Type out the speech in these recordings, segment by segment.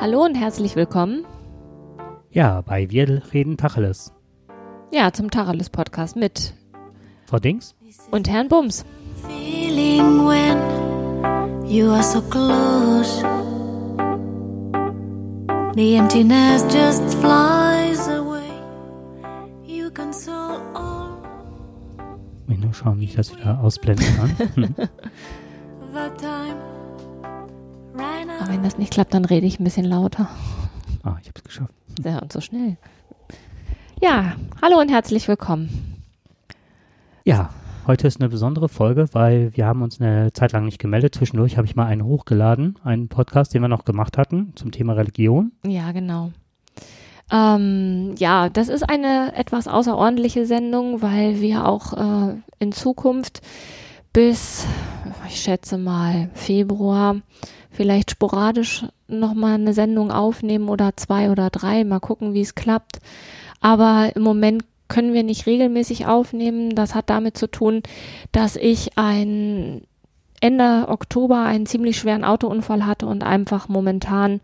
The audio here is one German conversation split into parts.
Hallo und herzlich willkommen. Ja, bei Wir reden Tacheles. Ja, zum Tacheles Podcast mit Frau Dings und Herrn Bums. Feeling when you are so close. The emptiness just flies away. You console all Ich nur schauen, wie ich das wieder ausblenden kann. Das nicht klappt, dann rede ich ein bisschen lauter. ah, ich habe es geschafft. Ja, und so schnell. Ja, hallo und herzlich willkommen. Ja, heute ist eine besondere Folge, weil wir haben uns eine Zeit lang nicht gemeldet. Zwischendurch habe ich mal einen hochgeladen, einen Podcast, den wir noch gemacht hatten zum Thema Religion. Ja, genau. Ähm, ja, das ist eine etwas außerordentliche Sendung, weil wir auch äh, in Zukunft bis, ich schätze mal, Februar vielleicht sporadisch nochmal eine Sendung aufnehmen oder zwei oder drei, mal gucken, wie es klappt. Aber im Moment können wir nicht regelmäßig aufnehmen. Das hat damit zu tun, dass ich ein Ende Oktober einen ziemlich schweren Autounfall hatte und einfach momentan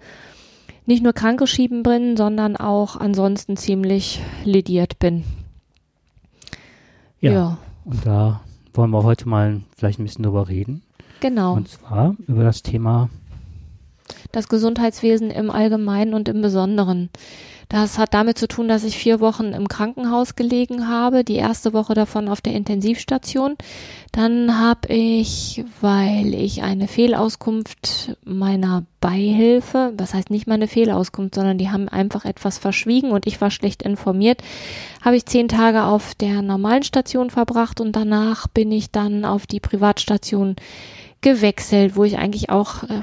nicht nur krankgeschrieben bin, sondern auch ansonsten ziemlich lediert bin. Ja, ja und da wollen wir heute mal vielleicht ein bisschen drüber reden. Genau. Und zwar über das Thema, das Gesundheitswesen im Allgemeinen und im Besonderen. Das hat damit zu tun, dass ich vier Wochen im Krankenhaus gelegen habe, die erste Woche davon auf der Intensivstation. Dann habe ich, weil ich eine Fehlauskunft meiner Beihilfe, das heißt nicht meine Fehlauskunft, sondern die haben einfach etwas verschwiegen und ich war schlecht informiert, habe ich zehn Tage auf der normalen Station verbracht und danach bin ich dann auf die Privatstation gewechselt, wo ich eigentlich auch äh,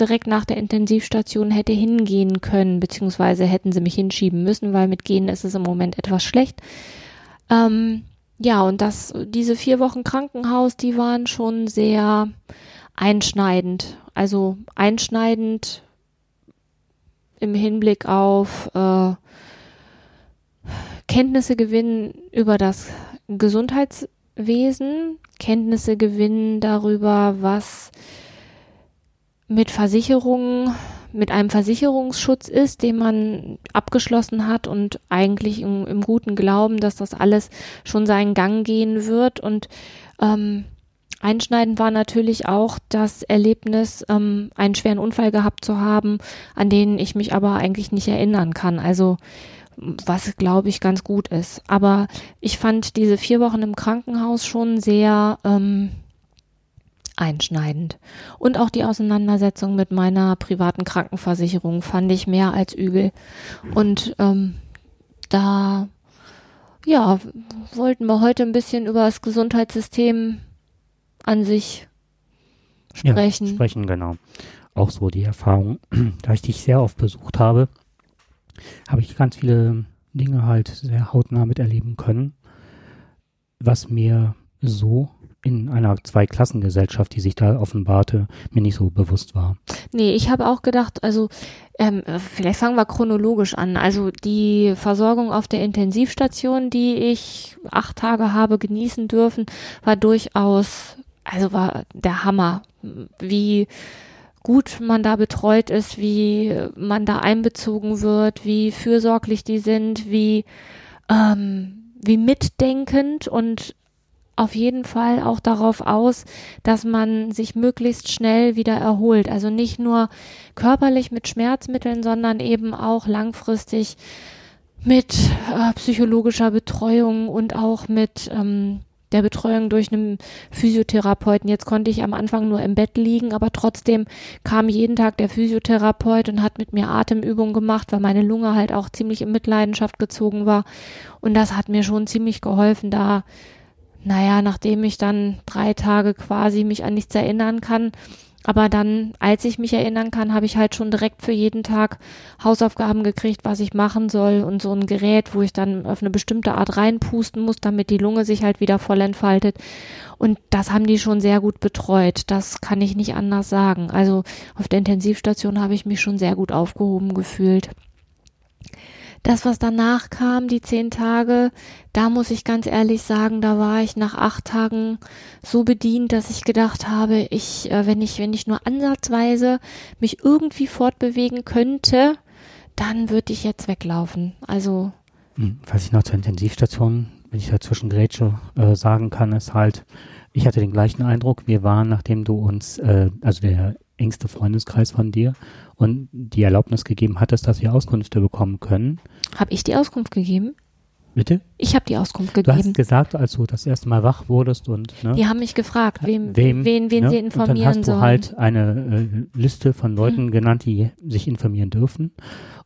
direkt nach der Intensivstation hätte hingehen können, beziehungsweise hätten sie mich hinschieben müssen, weil mit Gehen ist es im Moment etwas schlecht. Ähm, ja, und das, diese vier Wochen Krankenhaus, die waren schon sehr einschneidend. Also einschneidend im Hinblick auf äh, Kenntnisse gewinnen über das Gesundheitswesen, Kenntnisse gewinnen darüber, was mit Versicherungen, mit einem Versicherungsschutz ist, den man abgeschlossen hat und eigentlich im, im guten Glauben, dass das alles schon seinen Gang gehen wird. Und ähm, einschneidend war natürlich auch das Erlebnis, ähm, einen schweren Unfall gehabt zu haben, an den ich mich aber eigentlich nicht erinnern kann. Also was glaube ich ganz gut ist. Aber ich fand diese vier Wochen im Krankenhaus schon sehr ähm, einschneidend. Und auch die Auseinandersetzung mit meiner privaten Krankenversicherung fand ich mehr als übel. Und ähm, da, ja, wollten wir heute ein bisschen über das Gesundheitssystem an sich sprechen. Ja, sprechen, genau. Auch so die Erfahrung, da ich dich sehr oft besucht habe, habe ich ganz viele Dinge halt sehr hautnah miterleben können, was mir so in einer Zweiklassengesellschaft, die sich da offenbarte, mir nicht so bewusst war. Nee, ich habe auch gedacht, also ähm, vielleicht fangen wir chronologisch an. Also die Versorgung auf der Intensivstation, die ich acht Tage habe genießen dürfen, war durchaus, also war der Hammer, wie gut man da betreut ist, wie man da einbezogen wird, wie fürsorglich die sind, wie ähm, wie mitdenkend und auf jeden Fall auch darauf aus, dass man sich möglichst schnell wieder erholt. Also nicht nur körperlich mit Schmerzmitteln, sondern eben auch langfristig mit äh, psychologischer Betreuung und auch mit ähm, der Betreuung durch einen Physiotherapeuten. Jetzt konnte ich am Anfang nur im Bett liegen, aber trotzdem kam jeden Tag der Physiotherapeut und hat mit mir Atemübungen gemacht, weil meine Lunge halt auch ziemlich in Mitleidenschaft gezogen war. Und das hat mir schon ziemlich geholfen, da naja, nachdem ich dann drei Tage quasi mich an nichts erinnern kann, aber dann, als ich mich erinnern kann, habe ich halt schon direkt für jeden Tag Hausaufgaben gekriegt, was ich machen soll und so ein Gerät, wo ich dann auf eine bestimmte Art reinpusten muss, damit die Lunge sich halt wieder voll entfaltet. Und das haben die schon sehr gut betreut. Das kann ich nicht anders sagen. Also auf der Intensivstation habe ich mich schon sehr gut aufgehoben gefühlt. Das, was danach kam, die zehn Tage, da muss ich ganz ehrlich sagen, da war ich nach acht Tagen so bedient, dass ich gedacht habe, ich, äh, wenn ich, wenn ich nur ansatzweise mich irgendwie fortbewegen könnte, dann würde ich jetzt weglaufen. Also. Hm, was ich noch zur Intensivstation, wenn ich dazwischen Grätsche äh, sagen kann, ist halt, ich hatte den gleichen Eindruck. Wir waren, nachdem du uns, äh, also der engste Freundeskreis von dir und die Erlaubnis gegeben hattest, dass wir Auskünfte bekommen können. Habe ich die Auskunft gegeben? Bitte? Ich habe die Auskunft Du gegeben. hast gesagt, als du das erste Mal wach wurdest und ne, die haben mich gefragt, wem, wem, wen, wen ne, sie und informieren dann hast sollen. du halt eine äh, Liste von Leuten genannt, die sich informieren dürfen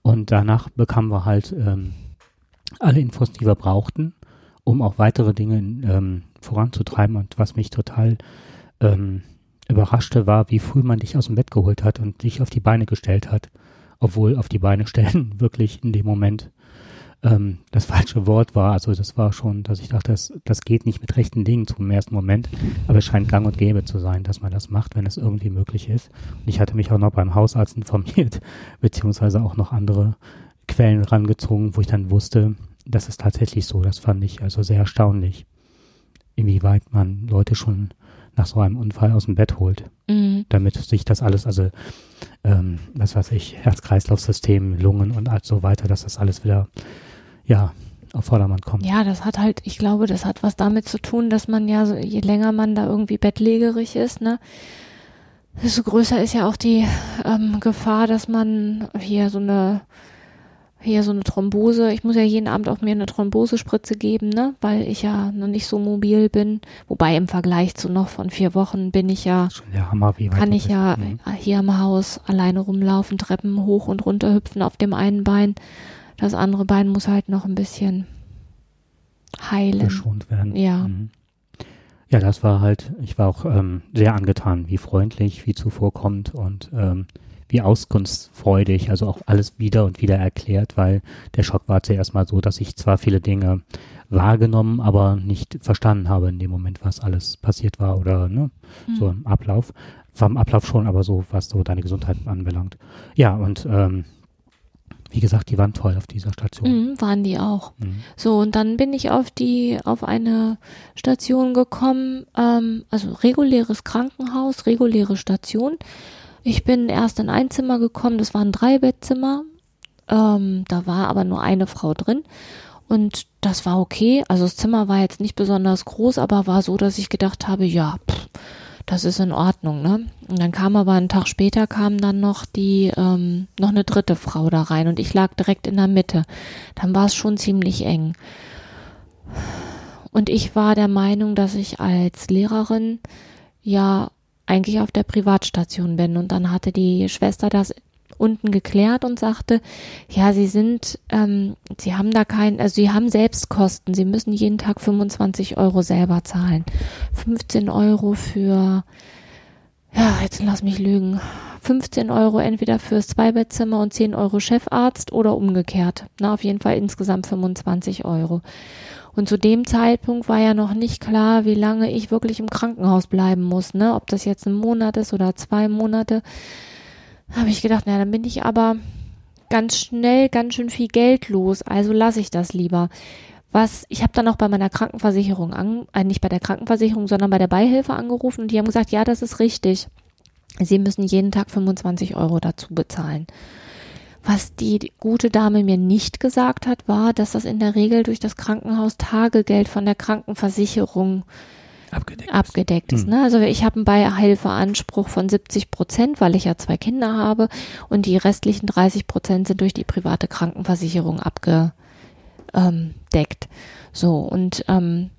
und danach bekamen wir halt ähm, alle Infos, die wir brauchten, um auch weitere Dinge ähm, voranzutreiben und was mich total ähm, überraschte war, wie früh man dich aus dem Bett geholt hat und dich auf die Beine gestellt hat, obwohl auf die Beine stellen wirklich in dem Moment ähm, das falsche Wort war. Also das war schon, dass ich dachte, das, das geht nicht mit rechten Dingen zum ersten Moment, aber es scheint gang und gäbe zu sein, dass man das macht, wenn es irgendwie möglich ist. Und ich hatte mich auch noch beim Hausarzt informiert, beziehungsweise auch noch andere Quellen rangezogen, wo ich dann wusste, das ist tatsächlich so. Das fand ich also sehr erstaunlich, inwieweit man Leute schon nach so einem Unfall aus dem Bett holt Mhm. damit sich das alles, also ähm, was weiß ich, Herz-Kreislauf-System, Lungen und so weiter, dass das alles wieder, ja, auf Vordermann kommt. Ja, das hat halt, ich glaube, das hat was damit zu tun, dass man ja, so, je länger man da irgendwie bettlägerig ist, ne, desto größer ist ja auch die ähm, Gefahr, dass man hier so eine, hier so eine Thrombose, ich muss ja jeden Abend auch mir eine Thrombosespritze geben, ne, weil ich ja noch nicht so mobil bin. Wobei im Vergleich zu noch von vier Wochen bin ich ja, Hammer, kann ich bist. ja Mhm. hier im Haus alleine rumlaufen, Treppen hoch und runter hüpfen auf dem einen Bein. Das andere Bein muss halt noch ein bisschen heilen. geschont werden. Ja. Mhm. Ja, das war halt, ich war auch ähm, sehr angetan, wie freundlich, wie zuvorkommt und ähm, wie auskunftsfreudig, also auch alles wieder und wieder erklärt, weil der Schock war zuerst mal so, dass ich zwar viele Dinge wahrgenommen, aber nicht verstanden habe in dem Moment, was alles passiert war oder ne, so im Ablauf. War im Ablauf schon, aber so, was so deine Gesundheit anbelangt. Ja, und ähm, wie gesagt, die waren toll auf dieser Station. Mhm, waren die auch. Mhm. So, und dann bin ich auf die, auf eine Station gekommen, ähm, also reguläres Krankenhaus, reguläre Station. Ich bin erst in ein Zimmer gekommen, das war ein Dreibettzimmer. Ähm, da war aber nur eine Frau drin. Und das war okay. Also das Zimmer war jetzt nicht besonders groß, aber war so, dass ich gedacht habe, ja, pff, das ist in Ordnung, ne? Und dann kam aber einen Tag später kam dann noch die, ähm, noch eine dritte Frau da rein und ich lag direkt in der Mitte. Dann war es schon ziemlich eng. Und ich war der Meinung, dass ich als Lehrerin ja eigentlich auf der Privatstation bin. Und dann hatte die Schwester das unten geklärt und sagte, ja, sie sind, ähm, sie haben da kein, also sie haben Selbstkosten, sie müssen jeden Tag 25 Euro selber zahlen. 15 Euro für, ja, jetzt lass mich lügen, 15 Euro entweder fürs Zweibettzimmer und 10 Euro Chefarzt oder umgekehrt. Na, auf jeden Fall insgesamt 25 Euro. Und zu dem Zeitpunkt war ja noch nicht klar, wie lange ich wirklich im Krankenhaus bleiben muss, ne? Ob das jetzt ein Monat ist oder zwei Monate. Habe ich gedacht, na, dann bin ich aber ganz schnell ganz schön viel Geld los, also lasse ich das lieber. Was, ich habe dann auch bei meiner Krankenversicherung an, äh, nicht bei der Krankenversicherung, sondern bei der Beihilfe angerufen und die haben gesagt, ja, das ist richtig. Sie müssen jeden Tag 25 Euro dazu bezahlen. Was die gute Dame mir nicht gesagt hat, war, dass das in der Regel durch das Krankenhaus Tagegeld von der Krankenversicherung Abgedeckt. abgedeckt ist. Hm. Ne? Also ich habe einen Beihilfeanspruch von 70 Prozent, weil ich ja zwei Kinder habe und die restlichen 30 Prozent sind durch die private Krankenversicherung abgedeckt. So und ähm,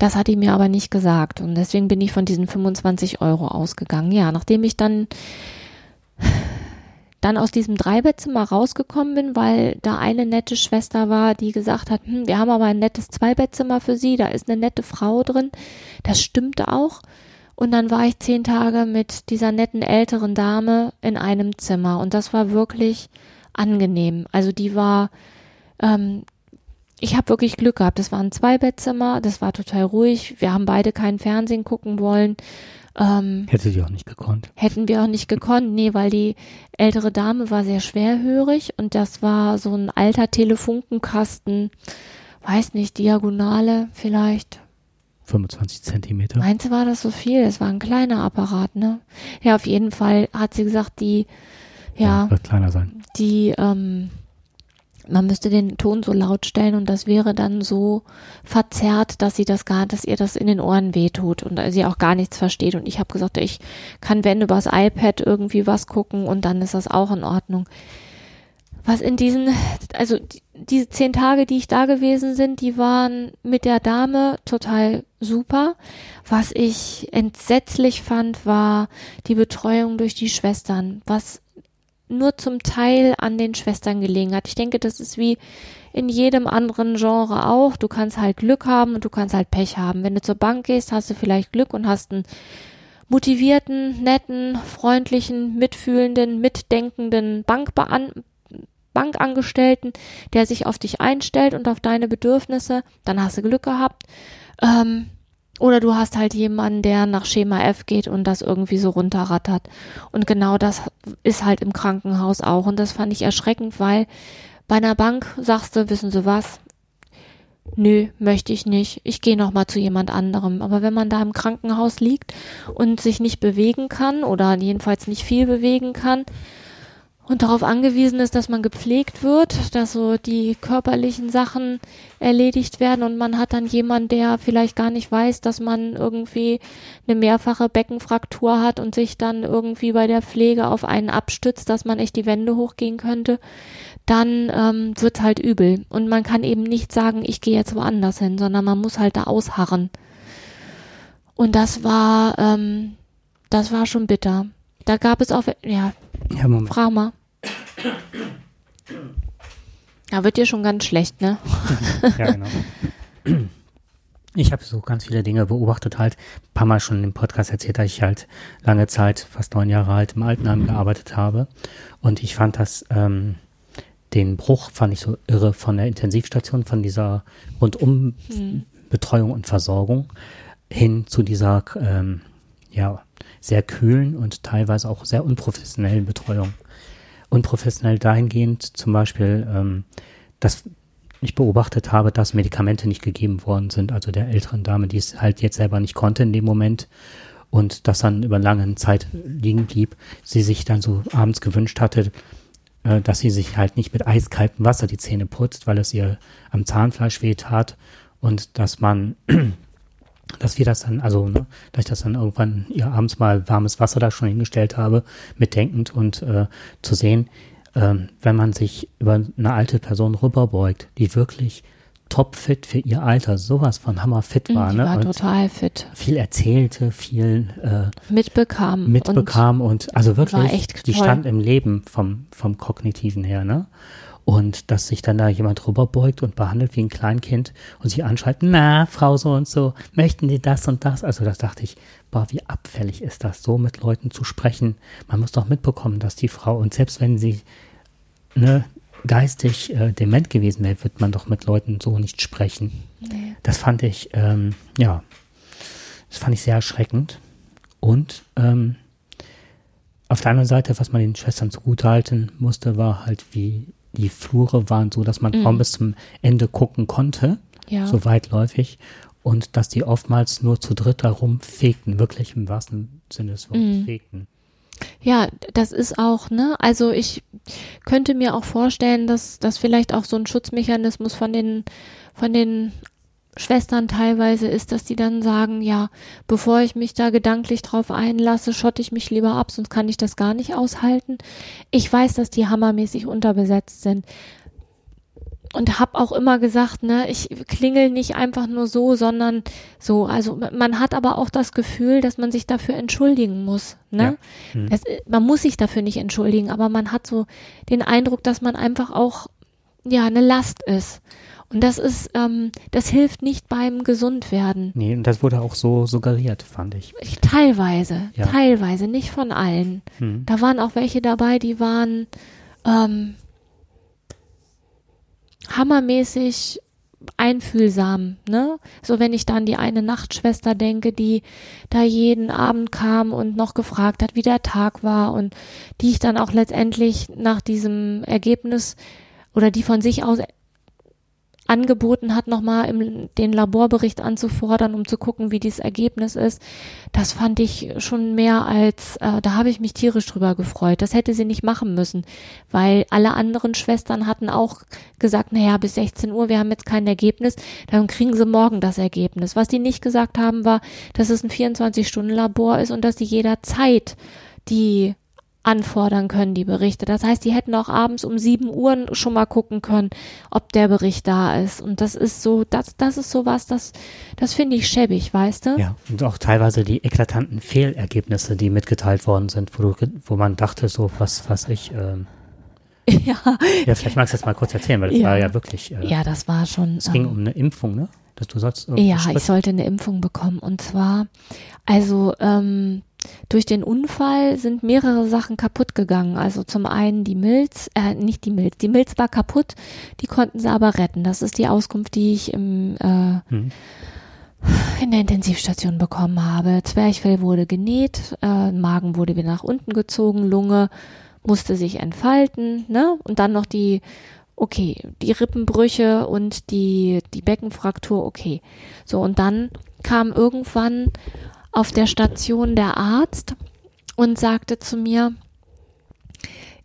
das hat die mir aber nicht gesagt und deswegen bin ich von diesen 25 Euro ausgegangen. Ja, nachdem ich dann dann aus diesem Dreibettzimmer rausgekommen bin, weil da eine nette Schwester war, die gesagt hat, hm, wir haben aber ein nettes Zweibettzimmer für Sie, da ist eine nette Frau drin. Das stimmte auch. Und dann war ich zehn Tage mit dieser netten älteren Dame in einem Zimmer und das war wirklich angenehm. Also die war, ähm, ich habe wirklich Glück gehabt. Das war ein Zweibettzimmer, das war total ruhig. Wir haben beide keinen Fernsehen gucken wollen. Ähm, Hätte sie auch nicht gekonnt. hätten wir auch nicht gekonnt, nee, weil die ältere Dame war sehr schwerhörig und das war so ein alter Telefunkenkasten, weiß nicht, Diagonale vielleicht. 25 Zentimeter. Meinst du, war das so viel? Das war ein kleiner Apparat, ne? Ja, auf jeden Fall hat sie gesagt, die, ja, Wird kleiner sein. die, ähm, man müsste den Ton so laut stellen und das wäre dann so verzerrt, dass sie das gar, dass ihr das in den Ohren wehtut und sie auch gar nichts versteht. Und ich habe gesagt, ich kann, wenn übers iPad irgendwie was gucken und dann ist das auch in Ordnung. Was in diesen, also die, diese zehn Tage, die ich da gewesen sind, die waren mit der Dame total super. Was ich entsetzlich fand, war die Betreuung durch die Schwestern, was nur zum Teil an den Schwestern gelegen hat. Ich denke, das ist wie in jedem anderen Genre auch. Du kannst halt Glück haben und du kannst halt Pech haben. Wenn du zur Bank gehst, hast du vielleicht Glück und hast einen motivierten, netten, freundlichen, mitfühlenden, mitdenkenden Bankbean Bankangestellten, der sich auf dich einstellt und auf deine Bedürfnisse, dann hast du Glück gehabt. Ähm, oder du hast halt jemanden, der nach Schema F geht und das irgendwie so runterrattert. Und genau das ist halt im Krankenhaus auch. Und das fand ich erschreckend, weil bei einer Bank sagst du, wissen Sie was? Nö, möchte ich nicht. Ich gehe noch mal zu jemand anderem. Aber wenn man da im Krankenhaus liegt und sich nicht bewegen kann oder jedenfalls nicht viel bewegen kann und darauf angewiesen ist, dass man gepflegt wird, dass so die körperlichen Sachen erledigt werden und man hat dann jemand, der vielleicht gar nicht weiß, dass man irgendwie eine mehrfache Beckenfraktur hat und sich dann irgendwie bei der Pflege auf einen abstützt, dass man echt die Wände hochgehen könnte, dann ähm, wird halt übel. Und man kann eben nicht sagen, ich gehe jetzt woanders hin, sondern man muss halt da ausharren. Und das war, ähm, das war schon bitter. Da gab es auch, ja, Ja, Moment. frag mal. Da wird dir schon ganz schlecht, ne? Ja, genau. Ich habe so ganz viele Dinge beobachtet, halt ein paar Mal schon im Podcast erzählt, dass ich halt lange Zeit, fast neun Jahre alt, im Altenheim gearbeitet habe. Und ich fand das, ähm, den Bruch fand ich so irre von der Intensivstation, von dieser rundum Betreuung und Versorgung hin zu dieser, ähm, ja, sehr kühlen und teilweise auch sehr unprofessionellen Betreuung. Unprofessionell dahingehend zum Beispiel, ähm, dass ich beobachtet habe, dass Medikamente nicht gegeben worden sind, also der älteren Dame, die es halt jetzt selber nicht konnte in dem Moment und das dann über lange Zeit liegen blieb, sie sich dann so abends gewünscht hatte, äh, dass sie sich halt nicht mit eiskaltem Wasser die Zähne putzt, weil es ihr am Zahnfleisch wehtat und dass man, dass wir das dann, also ne, dass ich das dann irgendwann ihr abends mal warmes Wasser da schon hingestellt habe, mitdenkend und äh, zu sehen, ähm, wenn man sich über eine alte Person rüberbeugt, die wirklich topfit für ihr Alter, sowas von hammerfit war, die ne? war und total fit. viel erzählte, viel äh, Mitbekam. mitbekam und, also wirklich, die toll. stand im Leben vom, vom Kognitiven her, ne? Und dass sich dann da jemand rüberbeugt und behandelt wie ein Kleinkind und sie anschreit, na, Frau so und so, möchten Sie das und das? Also das dachte ich, boah, wie abfällig ist das, so mit Leuten zu sprechen. Man muss doch mitbekommen, dass die Frau, und selbst wenn sie ne, geistig äh, dement gewesen wäre, wird man doch mit Leuten so nicht sprechen. Nee. Das fand ich, ähm, ja, das fand ich sehr erschreckend. Und ähm, auf der anderen Seite, was man den Schwestern zugutehalten musste, war halt, wie die Flure waren so, dass man Mhm. kaum bis zum Ende gucken konnte, Ja. so weitläufig. Und dass die oftmals nur zu dritt darum fegten, wirklich im wahrsten Sinne des Wortes Mhm. fegten. Ja, das ist auch, ne? Also ich könnte mir auch vorstellen, dass das vielleicht auch so ein Schutzmechanismus von den, von den Schwestern teilweise ist, dass die dann sagen, ja, bevor ich mich da gedanklich drauf einlasse, schotte ich mich lieber ab, sonst kann ich das gar nicht aushalten. Ich weiß, dass die hammermäßig unterbesetzt sind. Und hab auch immer gesagt, ne, ich klingel nicht einfach nur so, sondern so. Also man hat aber auch das Gefühl, dass man sich dafür entschuldigen muss, ne? Ja. Mhm. Das, man muss sich dafür nicht entschuldigen, aber man hat so den Eindruck, dass man einfach auch ja eine Last ist. Und das ist, ähm, das hilft nicht beim Gesundwerden. Nee, und das wurde auch so suggeriert, fand ich. Ich, teilweise, Ja. teilweise, nicht von allen. Hm. Da waren auch welche dabei, die waren ähm, hammermäßig einfühlsam, ne? So wenn ich dann die eine Nachtschwester denke, die da jeden Abend kam und noch gefragt hat, wie der Tag war und die ich dann auch letztendlich nach diesem Ergebnis oder die von sich aus angeboten hat, nochmal im, den Laborbericht anzufordern, um zu gucken, wie dieses Ergebnis ist, das fand ich schon mehr als, äh, da habe ich mich tierisch drüber gefreut. Das hätte sie nicht machen müssen, weil alle anderen Schwestern hatten auch gesagt, naja, bis 16 Uhr, wir haben jetzt kein Ergebnis, dann kriegen sie morgen das Ergebnis. Was die nicht gesagt haben, war, dass es ein 24-Stunden-Labor ist und dass sie jederzeit die anfordern können, die Berichte. Das heißt, die hätten auch abends um sieben Uhr schon mal gucken können, ob der Bericht da ist. Und das ist so, das, das ist sowas, das, das finde ich schäbig, weißt du? Ja, und auch teilweise die eklatanten Fehlergebnisse, die mitgeteilt worden sind, wo, du, wo man dachte, so, was, was ich, ähm, ja. ja, vielleicht magst du das mal kurz erzählen, weil das Ja. war ja wirklich, äh, Ja, das war schon. es ging ähm, um eine Impfung, ne? Dass du sollst Ja, Schritt- ich sollte eine Impfung bekommen. Und zwar, also ähm, durch den Unfall sind mehrere Sachen kaputt gegangen. Also zum einen die Milz, äh, nicht die Milz, die Milz war kaputt, die konnten sie aber retten. Das ist die Auskunft, die ich im, äh, Hm. in der Intensivstation bekommen habe. Zwerchfell wurde genäht, äh, Magen wurde wieder nach unten gezogen, Lunge musste sich entfalten, ne? Und dann noch die, okay, die Rippenbrüche und die, die Beckenfraktur, okay. So, und dann kam irgendwann auf der Station der Arzt und sagte zu mir,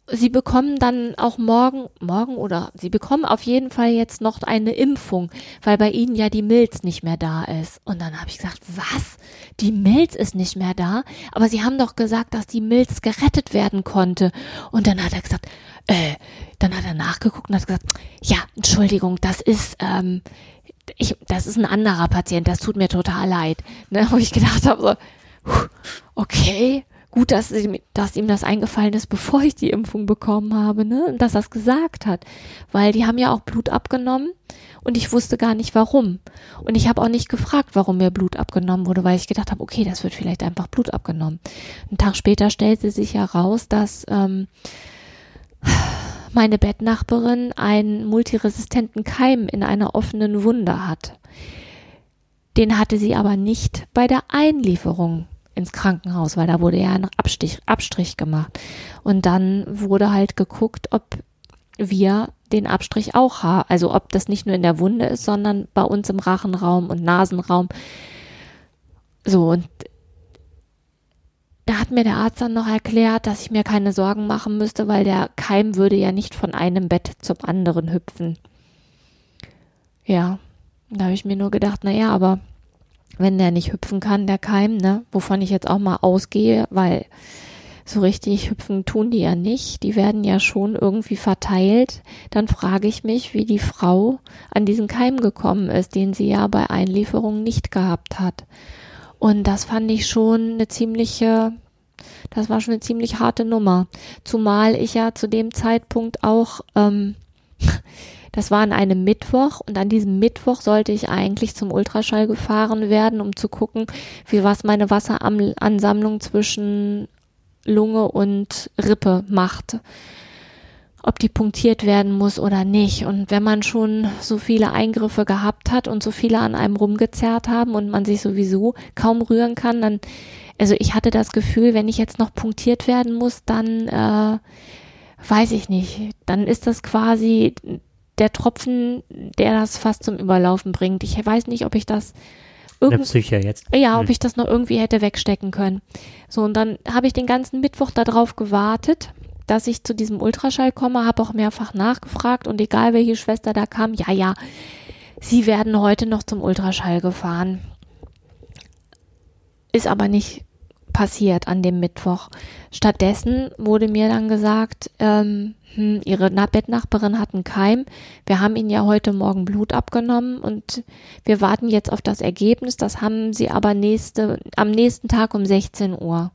Sie bekommen dann auch morgen, morgen oder Sie bekommen auf jeden Fall jetzt noch eine Impfung, weil bei Ihnen ja die Milz nicht mehr da ist. Und dann habe ich gesagt, was? Die Milz ist nicht mehr da? Aber Sie haben doch gesagt, dass die Milz gerettet werden konnte. Und dann hat er gesagt, äh, dann hat er nachgeguckt und hat gesagt, ja, Entschuldigung, das ist, ähm, ich, das ist ein anderer Patient, das tut mir total leid. Ne, wo ich gedacht habe, so, okay, gut, dass, ihm- dass ihm das eingefallen ist, bevor ich die Impfung bekommen habe, ne? Und dass er es gesagt hat. Weil die haben ja auch Blut abgenommen und ich wusste gar nicht warum. Und ich habe auch nicht gefragt, warum mir Blut abgenommen wurde, weil ich gedacht habe, okay, das wird vielleicht einfach Blut abgenommen. Einen Tag später stellte sich heraus, dass ähm, meine Bettnachbarin einen multiresistenten Keim in einer offenen Wunde hat. Den hatte sie aber nicht bei der Einlieferung ins Krankenhaus, weil da wurde ja ein Abstich, Abstrich gemacht. Und dann wurde halt geguckt, ob wir den Abstrich auch haben. Also ob das nicht nur in der Wunde ist, sondern bei uns im Rachenraum und Nasenraum. So, und da hat mir der Arzt dann noch erklärt, dass ich mir keine Sorgen machen müsste, weil der Keim würde ja nicht von einem Bett zum anderen hüpfen. Ja, da habe ich mir nur gedacht, na ja, aber wenn der nicht hüpfen kann, der Keim, ne, wovon ich jetzt auch mal ausgehe, weil so richtig hüpfen tun die ja nicht, die werden ja schon irgendwie verteilt, dann frage ich mich, wie die Frau an diesen Keim gekommen ist, den sie ja bei Einlieferung nicht gehabt hat. Und das fand ich schon eine ziemliche, das war schon eine ziemlich harte Nummer. Zumal ich ja zu dem Zeitpunkt auch, ähm, das war an einem Mittwoch und an diesem Mittwoch sollte ich eigentlich zum Ultraschall gefahren werden, um zu gucken, wie was meine Wasseransammlung zwischen Lunge und Rippe macht. Ob die punktiert werden muss oder nicht. Und wenn man schon so viele Eingriffe gehabt hat und so viele an einem rumgezerrt haben und man sich sowieso kaum rühren kann, dann, also ich hatte das Gefühl, wenn ich jetzt noch punktiert werden muss, dann äh, weiß ich nicht. Dann ist das quasi der Tropfen, der das fast zum Überlaufen bringt. Ich weiß nicht, ob ich das irgend Psyche jetzt. ja, ob Hm. ich das noch irgendwie hätte wegstecken können. So, und dann habe ich den ganzen Mittwoch darauf gewartet, dass ich zu diesem Ultraschall komme, habe auch mehrfach nachgefragt und egal welche Schwester da kam, ja, ja, sie werden heute noch zum Ultraschall gefahren. Ist aber nicht passiert an dem Mittwoch. Stattdessen wurde mir dann gesagt, ähm, hm, ihre Na Bettnachbarin hat einen Keim. Wir haben ihnen ja heute Morgen Blut abgenommen und wir warten jetzt auf das Ergebnis. Das haben sie aber nächste, am nächsten Tag um 16 Uhr.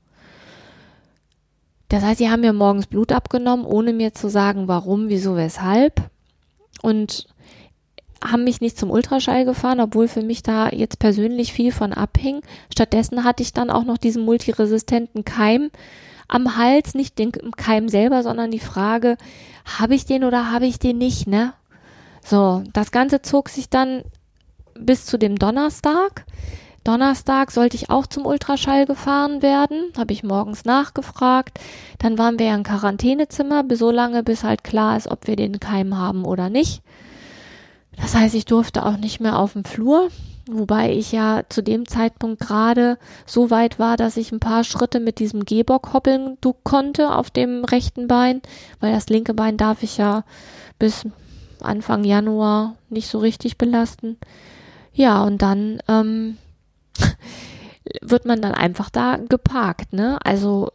Das heißt, sie haben mir morgens Blut abgenommen, ohne mir zu sagen, warum, wieso, weshalb. Und haben mich nicht zum Ultraschall gefahren, obwohl für mich da jetzt persönlich viel von abhing. Stattdessen hatte ich dann auch noch diesen multiresistenten Keim am Hals, nicht den Keim selber, sondern die Frage, habe ich den oder habe ich den nicht, ne? So, das Ganze zog sich dann bis zu dem Donnerstag. Donnerstag sollte ich auch zum Ultraschall gefahren werden, habe ich morgens nachgefragt. Dann waren wir ja im Quarantänezimmer, so lange, bis halt klar ist, ob wir den Keim haben oder nicht. Das heißt, ich durfte auch nicht mehr auf dem Flur, wobei ich ja zu dem Zeitpunkt gerade so weit war, dass ich ein paar Schritte mit diesem Gehbock hoppeln konnte auf dem rechten Bein, weil das linke Bein darf ich ja bis Anfang Januar nicht so richtig belasten. Ja, und dann ähm, wird man dann einfach da geparkt, ne? Also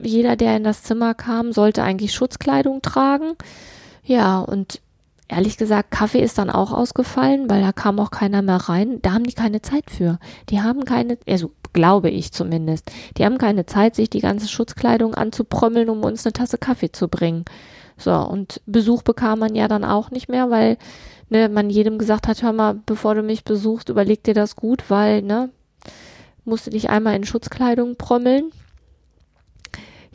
jeder, der in das Zimmer kam, sollte eigentlich Schutzkleidung tragen. Ja, und ehrlich gesagt, Kaffee ist dann auch ausgefallen, weil da kam auch keiner mehr rein. Da haben die keine Zeit für. Die haben keine, also glaube ich zumindest, die haben keine Zeit, sich die ganze Schutzkleidung anzuprömmeln, um uns eine Tasse Kaffee zu bringen. So, und Besuch bekam man ja dann auch nicht mehr, weil ne, man jedem gesagt hat, hör mal, bevor du mich besuchst, überleg dir das gut, weil, ne, musste dich einmal in Schutzkleidung prommeln.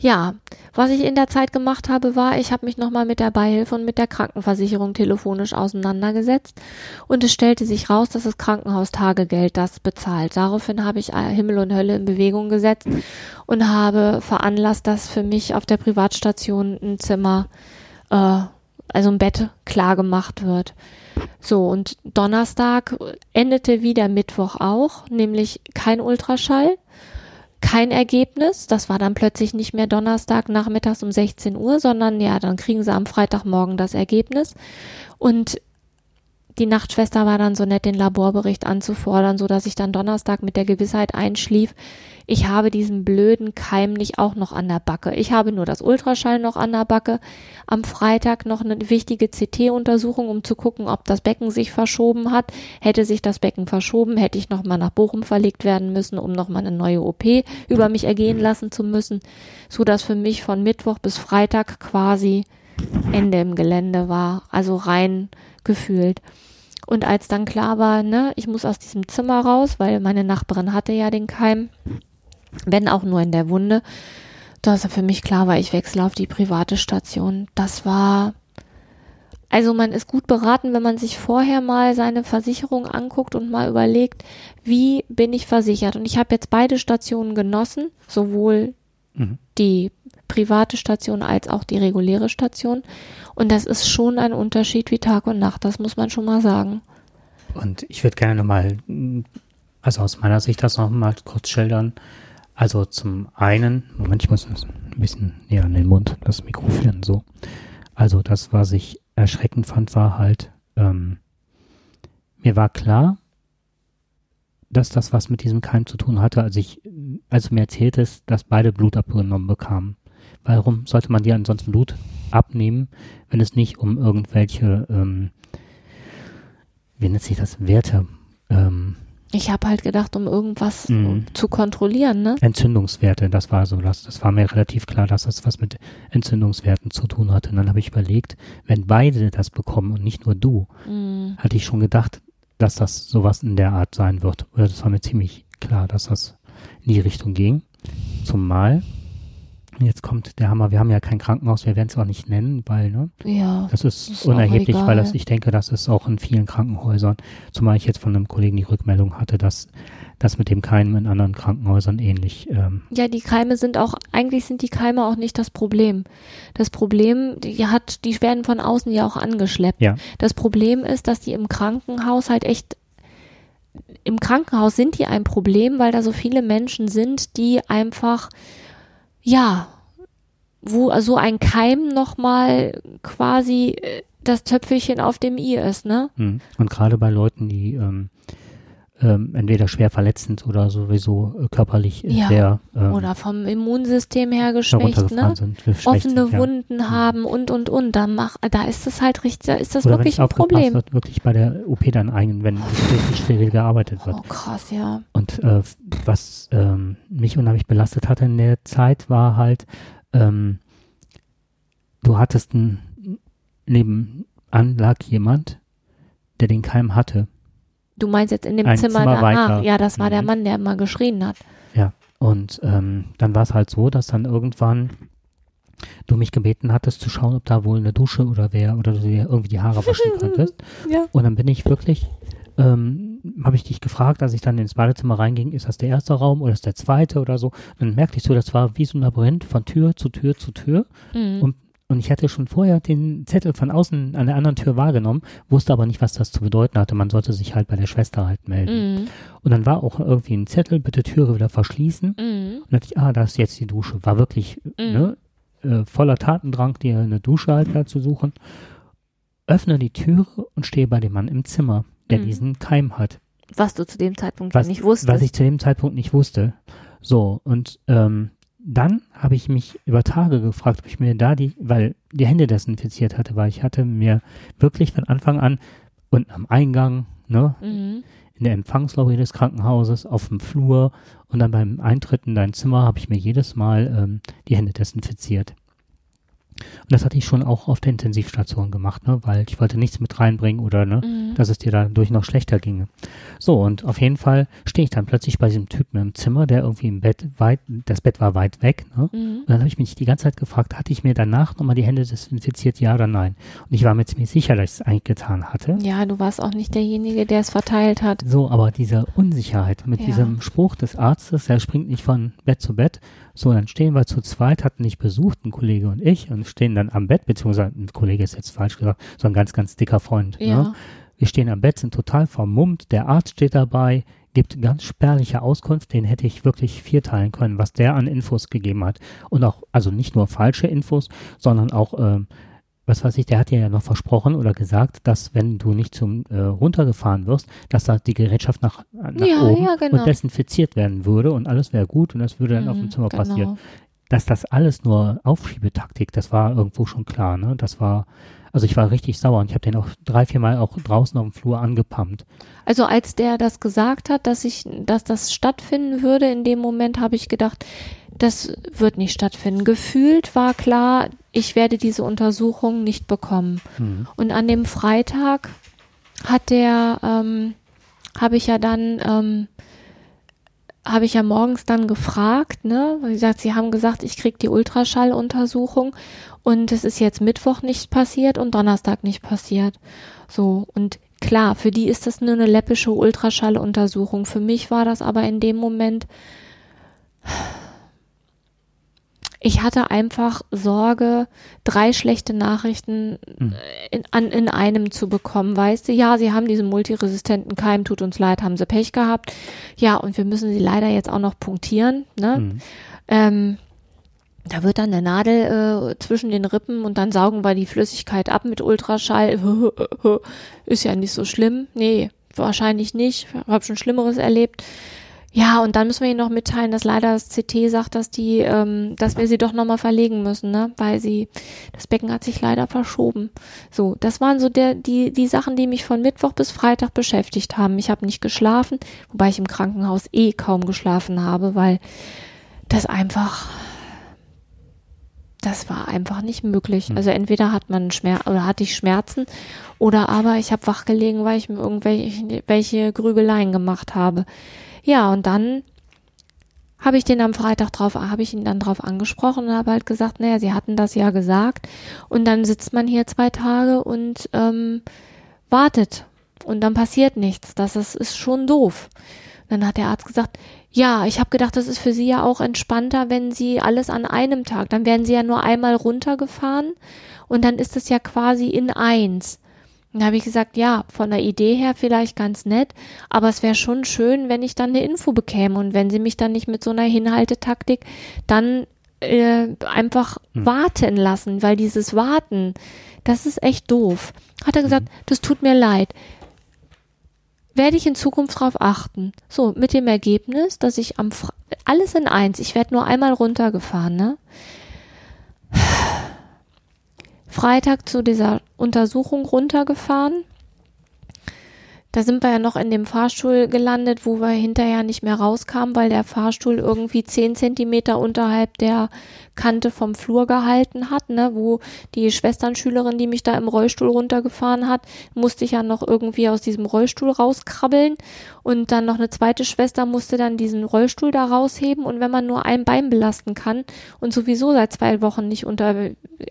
Ja, was ich in der Zeit gemacht habe, war, ich habe mich nochmal mit der Beihilfe und mit der Krankenversicherung telefonisch auseinandergesetzt und es stellte sich raus, dass das Krankenhaustagegeld das bezahlt. Daraufhin habe ich Himmel und Hölle in Bewegung gesetzt und habe veranlasst, dass für mich auf der Privatstation ein Zimmer, äh, also ein Bett klar gemacht wird. So, und Donnerstag endete wieder Mittwoch auch, nämlich kein Ultraschall kein Ergebnis. Das war dann plötzlich nicht mehr Donnerstag nachmittags um 16 Uhr, sondern ja, dann kriegen sie am Freitagmorgen das Ergebnis. Und die Nachtschwester war dann so nett, den Laborbericht anzufordern, so dass ich dann Donnerstag mit der Gewissheit einschlief, ich habe diesen blöden Keim nicht auch noch an der Backe. Ich habe nur das Ultraschall noch an der Backe. Am Freitag noch eine wichtige CT-Untersuchung, um zu gucken, ob das Becken sich verschoben hat. Hätte sich das Becken verschoben, hätte ich nochmal nach Bochum verlegt werden müssen, um nochmal eine neue OP über mich ergehen lassen zu müssen, so dass für mich von Mittwoch bis Freitag quasi Ende im Gelände war, also rein gefühlt. Und als dann klar war, ne, ich muss aus diesem Zimmer raus, weil meine Nachbarin hatte ja den Keim, wenn auch nur in der Wunde, dass für mich klar war, ich wechsle auf die private Station. Das war, also man ist gut beraten, wenn man sich vorher mal seine Versicherung anguckt und mal überlegt, wie bin ich versichert. Und ich habe jetzt beide Stationen genossen, sowohl mhm. die private Station als auch die reguläre Station. Und das ist schon ein Unterschied wie Tag und Nacht, das muss man schon mal sagen. Und ich würde gerne nochmal, also aus meiner Sicht das nochmal kurz schildern. Also zum einen, Moment, ich muss ein bisschen näher an den Mund, das Mikrofon so. Also das, was ich erschreckend fand, war halt, ähm, mir war klar, dass das was mit diesem Keim zu tun hatte, als ich, als mir erzählt ist, dass beide Blut abgenommen bekamen. Warum sollte man dir ansonsten Blut abnehmen, wenn es nicht um irgendwelche, ähm, wie nennt sich das, Werte, ähm, ich habe halt gedacht, um irgendwas mhm. zu kontrollieren, ne? Entzündungswerte, das war so, das, das war mir relativ klar, dass das was mit Entzündungswerten zu tun hatte. Und dann habe ich überlegt, wenn beide das bekommen und nicht nur du, mhm. hatte ich schon gedacht, dass das sowas in der Art sein wird. Oder das war mir ziemlich klar, dass das in die Richtung ging. Zumal Jetzt kommt der Hammer. Wir haben ja kein Krankenhaus, wir werden es auch nicht nennen, weil, ne? Ja. Das ist, ist unerheblich, weil das, ich denke, das ist auch in vielen Krankenhäusern. Zumal ich jetzt von einem Kollegen die Rückmeldung hatte, dass das mit dem Keimen in anderen Krankenhäusern ähnlich. Ähm ja, die Keime sind auch, eigentlich sind die Keime auch nicht das Problem. Das Problem, die hat, die werden von außen ja auch angeschleppt. Ja. Das Problem ist, dass die im Krankenhaus halt echt im Krankenhaus sind die ein Problem, weil da so viele Menschen sind, die einfach ja, wo so ein Keim nochmal quasi äh, das Töpfelchen auf dem i ist, ne? Hm. Und gerade bei Leuten, die ähm, ähm, entweder schwer verletzt sind oder sowieso äh, körperlich ja. sehr ähm, oder vom Immunsystem her geschwächt, ne? Sind, offene sind, ja. Wunden ja. haben und und und, da mach, da ist es halt richtig, da ist das oder wirklich ein Problem. Wird, wirklich bei der OP dann ein, wenn richtig steril gearbeitet wird. Oh krass, ja. Und äh, was ähm, mich unheimlich belastet hatte in der Zeit war halt, ähm, du hattest ein nebenan lag jemand, der den Keim hatte Du meinst jetzt in dem Zimmer, Zimmer danach? weiter. Ja, das war Mhm. der Mann, der immer geschrien hat. Ja, und ähm, dann war es halt so, dass dann irgendwann du mich gebeten hattest zu schauen, ob da wohl eine Dusche oder wer oder du dir irgendwie die Haare waschen könntest. Ja. Und dann bin ich wirklich, ähm, habe ich dich gefragt, als ich dann ins Badezimmer reinging, ist das der erste Raum oder ist der zweite oder so. Und dann merkte ich so, das war wie so ein Labyrinth von Tür zu Tür zu Tür. Mhm. Und, und ich hatte schon vorher den Zettel von außen an der anderen Tür wahrgenommen, wusste aber nicht, was das zu bedeuten hatte. Man sollte sich halt bei der Schwester halt melden. Mhm. Und dann war auch irgendwie ein Zettel, bitte Türe wieder verschließen. Mhm. Und dann dachte ich, ah, da ist jetzt die Dusche. War wirklich Mhm. ne, äh, voller Tatendrang, dir eine Dusche halt da zu suchen. Öffne die Türe und stehe bei dem Mann im Zimmer, der Mhm. diesen Keim hat. Was du zu dem Zeitpunkt Was, nicht wusstest. was ich zu dem Zeitpunkt nicht wusste. So, und ähm, dann habe ich mich über Tage gefragt, ob ich mir da die, weil die Hände desinfiziert hatte, weil ich hatte mir wirklich von Anfang an unten am Eingang, ne, mhm. in der Empfangslobby des Krankenhauses, auf dem Flur und dann beim Eintritt in dein Zimmer habe ich mir jedes Mal ähm, die Hände desinfiziert. Und das hatte ich schon auch auf der Intensivstation gemacht, ne, weil ich wollte nichts mit reinbringen oder ne, Mhm. dass es dir dadurch noch schlechter ginge. So, und auf jeden Fall stehe ich dann plötzlich bei diesem Typen im Zimmer, der irgendwie im Bett weit, das Bett war weit weg, ne? Mhm. Und dann habe ich mich die ganze Zeit gefragt, hatte ich mir danach nochmal die Hände desinfiziert, ja oder nein? Und ich war mir ziemlich sicher, dass ich es eigentlich getan hatte. Ja, du warst auch nicht derjenige, der es verteilt hat. So, aber diese Unsicherheit mit Ja. diesem Spruch des Arztes, er springt nicht von Bett zu Bett. So, dann stehen wir zu zweit, hatten nicht besucht, ein Kollege und ich, und stehen dann am Bett, beziehungsweise ein Kollege ist jetzt falsch gesagt, so ein ganz, ganz dicker Freund. Ja. Ne? Wir stehen am Bett, sind total vermummt, der Arzt steht dabei, gibt ganz spärliche Auskunft, den hätte ich wirklich vierteilen können, was der an Infos gegeben hat. Und auch, also nicht nur falsche Infos, sondern auch, ähm, was weiß ich, der hat dir ja noch versprochen oder gesagt, dass wenn du nicht zum äh, runtergefahren wirst, dass da die Gerätschaft nach, nach Ja, oben ja, genau. und desinfiziert werden würde und alles wäre gut und das würde dann auf dem Mhm, Zimmer genau. passieren. Dass das alles nur Aufschiebetaktik, das war irgendwo schon klar, ne? Das war, also ich war richtig sauer und ich habe den auch drei, vier Mal auch draußen auf dem Flur angepumpt. Also als der das gesagt hat, dass ich, dass das stattfinden würde, in dem Moment habe ich gedacht, das wird nicht stattfinden. Gefühlt war klar, ich werde diese Untersuchung nicht bekommen. Mhm. Und an dem Freitag hat der, ähm, habe ich ja dann, ähm, habe ich ja morgens dann gefragt, ne? Wie gesagt, sie haben gesagt, ich krieg die Ultraschalluntersuchung und es ist jetzt Mittwoch nicht passiert und Donnerstag nicht passiert. So, und klar, für die ist das nur eine läppische Ultraschalluntersuchung. Für mich war das aber in dem Moment, ich hatte einfach Sorge, drei schlechte Nachrichten Mhm. in, an, in einem zu bekommen. Weißt du, ja, sie haben diesen multiresistenten Keim, tut uns leid, haben sie Pech gehabt. Ja, und wir müssen sie leider jetzt auch noch punktieren. Ne? Mhm. Ähm, da wird dann eine Nadel äh, zwischen den Rippen und dann saugen wir die Flüssigkeit ab mit Ultraschall. Ist ja nicht so schlimm. Nee, wahrscheinlich nicht. Ich habe schon Schlimmeres erlebt. Ja, und dann müssen wir ihnen noch mitteilen, dass leider das CT sagt, dass die, ähm, dass wir sie doch nochmal verlegen müssen, ne? Weil sie, das Becken hat sich leider verschoben. So, das waren so der, die, die Sachen, die mich von Mittwoch bis Freitag beschäftigt haben. Ich habe nicht geschlafen, wobei ich im Krankenhaus eh kaum geschlafen habe, weil das einfach, das war einfach nicht möglich. Also entweder hat man Schmerz oder hatte ich Schmerzen oder aber ich habe wach gelegen, weil ich mir irgendwelche welche Grübeleien gemacht habe. Ja, und dann habe ich den am Freitag drauf, habe ich ihn dann drauf angesprochen und habe halt gesagt, naja, sie hatten das ja gesagt. Und dann sitzt man hier zwei Tage und ähm, wartet. Und dann passiert nichts. Das ist, ist schon doof. Dann hat der Arzt gesagt, ja, ich habe gedacht, das ist für Sie ja auch entspannter, wenn Sie alles an einem Tag, dann werden Sie ja nur einmal runtergefahren und dann ist es ja quasi in eins. Und da habe ich gesagt, ja, von der Idee her vielleicht ganz nett, aber es wäre schon schön, wenn ich dann eine Info bekäme und wenn Sie mich dann nicht mit so einer Hinhaltetaktik dann äh, einfach warten lassen, weil dieses Warten, das ist echt doof. Hat er gesagt, das tut mir leid werde ich in Zukunft darauf achten. So, mit dem Ergebnis, dass ich am Fre alles in eins, ich werde nur einmal runtergefahren, ne? Freitag zu dieser Untersuchung runtergefahren. Da sind wir ja noch in dem Fahrstuhl gelandet, wo wir hinterher nicht mehr rauskamen, weil der Fahrstuhl irgendwie zehn Zentimeter unterhalb der Kante vom Flur gehalten hat, ne, wo die Schwesternschülerin, die mich da im Rollstuhl runtergefahren hat, musste ich ja noch irgendwie aus diesem Rollstuhl rauskrabbeln. Und dann noch eine zweite Schwester musste dann diesen Rollstuhl da rausheben. Und wenn man nur ein Bein belasten kann und sowieso seit zwei Wochen nicht unter,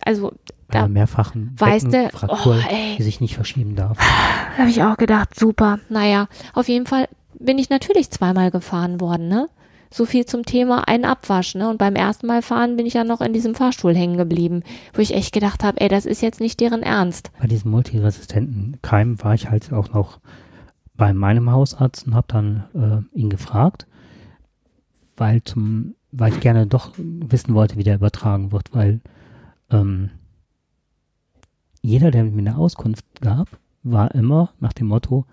also Bei da mehrfachen weiß der- Beckenfraktur, oh, die sich nicht verschieben darf. habe ich auch gedacht, super. Naja, auf jeden Fall bin ich natürlich zweimal gefahren worden, ne? So viel zum Thema ein Abwasch, ne? Und beim ersten Mal fahren bin ich ja noch in diesem Fahrstuhl hängen geblieben, wo ich echt gedacht habe, ey, das ist jetzt nicht deren Ernst. Bei diesem multiresistenten Keim war ich halt auch noch bei meinem Hausarzt und habe dann äh, ihn gefragt, weil zum, weil ich gerne doch wissen wollte, wie der übertragen wird, weil ähm, jeder, der mir eine Auskunft gab, war immer nach dem Motto,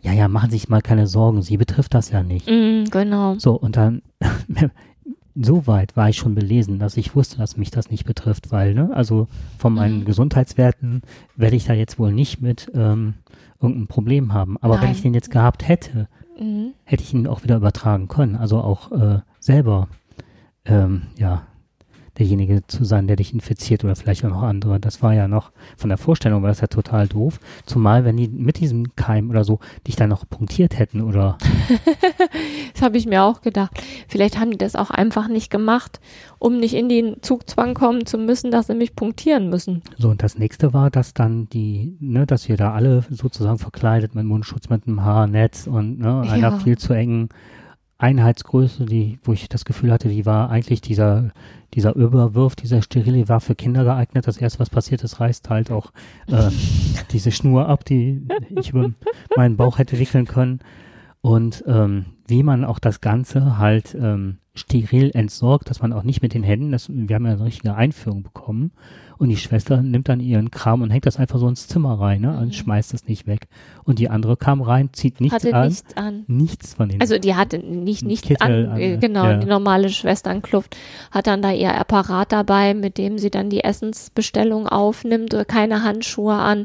ja, ja, machen Sie sich mal keine Sorgen, Sie betrifft das ja nicht. Mm, genau. So, und dann, so weit war ich schon belesen, dass ich wusste, dass mich das nicht betrifft, weil, ne, also von meinen Mhm. Gesundheitswerten werde ich da jetzt wohl nicht mit ähm, irgendeinem Problem haben. Aber wenn Nein. ich den jetzt gehabt hätte, Mhm. hätte ich ihn auch wieder übertragen können. Also auch äh, selber, ähm, ja, derjenige zu sein, der dich infiziert oder vielleicht auch noch andere. Das war ja noch, von der Vorstellung war das ja total doof. Zumal, wenn die mit diesem Keim oder so dich dann noch punktiert hätten oder Das habe ich mir auch gedacht. Vielleicht haben die das auch einfach nicht gemacht, um nicht in den Zugzwang kommen zu müssen, dass sie mich punktieren müssen. So, und das nächste war, dass dann die, ne, dass wir da alle sozusagen verkleidet mit Mundschutz, mit einem Haarnetz und ne, einer Ja. viel zu engen Einheitsgröße, die, wo ich das Gefühl hatte, die war eigentlich dieser, dieser Überwurf, dieser Sterile war für Kinder geeignet. Das erste, was passiert ist, reißt halt auch äh, diese Schnur ab, die ich über meinen Bauch hätte wickeln können. Und ähm, wie man auch das Ganze halt ähm, steril entsorgt, dass man auch nicht mit den Händen, das, wir haben ja eine richtige Einführung bekommen und die Schwester nimmt dann ihren Kram und hängt das einfach so ins Zimmer rein ne, und schmeißt es nicht weg. Und die andere kam rein, zieht nichts Hatte an, nichts an. nichts von den Also die hatte nicht nichts Kittel an, an, äh, ne? genau, Ja. die normale Schwesternkluft hat dann da ihr Apparat dabei, mit dem sie dann die Essensbestellung aufnimmt, oder keine Handschuhe an.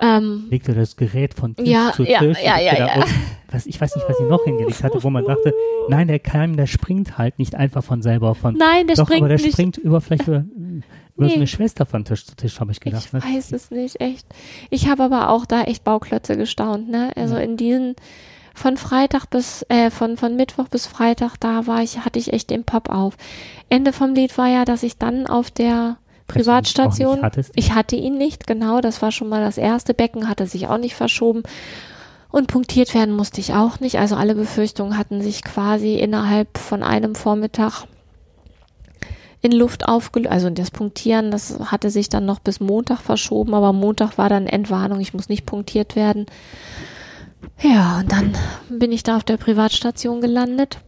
Ähm, legte das Gerät von Tisch Ja, zu ja, Tisch. ja, ja, ja. unten- Was, ich weiß nicht, was sie noch hingelegt hatte, wo man dachte, nein, der Keim, der springt halt nicht einfach von selber von. nein, der Doch, springt aber der nicht. springt über vielleicht über, über Nee. so eine Schwester von Tisch zu Tisch, habe ich gedacht. Ich ne? weiß es nicht, echt. Ich habe aber auch da echt Bauklötze gestaunt, ne? Also Ja. in diesen von Freitag bis äh, von von Mittwoch bis Freitag da war ich hatte ich echt den Pop auf. Ende vom Lied war ja, dass ich dann auf der Privatstation ich hatte ihn nicht, genau, das war schon mal das erste Becken hatte sich auch nicht verschoben. Und punktiert werden musste ich auch nicht. Also alle Befürchtungen hatten sich quasi innerhalb von einem Vormittag in Luft aufgelöst. Also das Punktieren, das hatte sich dann noch bis Montag verschoben, aber Montag war dann Entwarnung, ich muss nicht punktiert werden. Ja, und dann bin ich da auf der Privatstation gelandet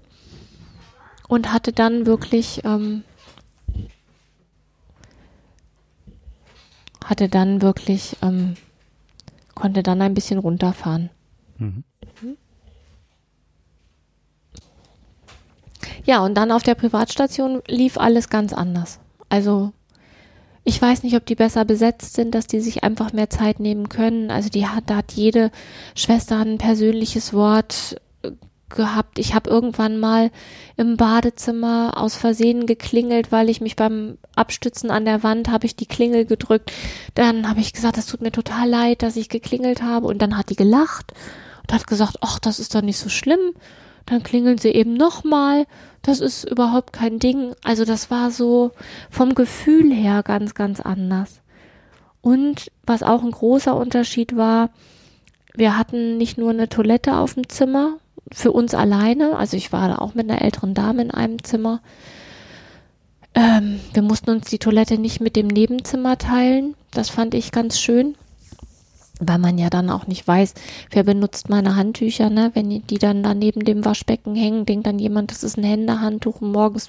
und hatte dann wirklich, ähm, hatte dann wirklich, ähm, konnte dann ein bisschen runterfahren. Mhm. Ja, und dann auf der Privatstation lief alles ganz anders. Also ich weiß nicht, ob die besser besetzt sind, dass die sich einfach mehr Zeit nehmen können. Also die hat, da hat jede Schwester ein persönliches Wort äh, gehabt. Ich habe irgendwann mal im Badezimmer aus Versehen geklingelt, weil ich mich beim Abstützen an der Wand habe ich die Klingel gedrückt. Dann habe ich gesagt, das tut mir total leid, dass ich geklingelt habe. Und dann hat die gelacht und hat gesagt, ach, das ist doch nicht so schlimm. Dann klingeln sie eben nochmal. Das ist überhaupt kein Ding. Also das war so vom Gefühl her ganz, ganz anders. Und was auch ein großer Unterschied war, wir hatten nicht nur eine Toilette auf dem Zimmer für uns alleine. Also ich war da auch mit einer älteren Dame in einem Zimmer. Ähm, wir mussten uns die Toilette nicht mit dem Nebenzimmer teilen. Das fand ich ganz schön weil man ja dann auch nicht weiß, wer benutzt meine Handtücher, ne? Wenn die dann da neben dem Waschbecken hängen, denkt dann jemand, das ist ein Händehandtuch und morgens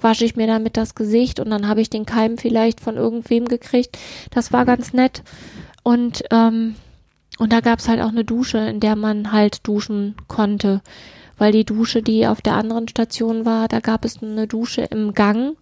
wasche ich mir damit das Gesicht und dann habe ich den Keim vielleicht von irgendwem gekriegt. Das war ganz nett. Und, ähm, und da gab's halt auch eine Dusche, in der man halt duschen konnte. Weil die Dusche, die auf der anderen Station war, da gab es eine Dusche im Gang.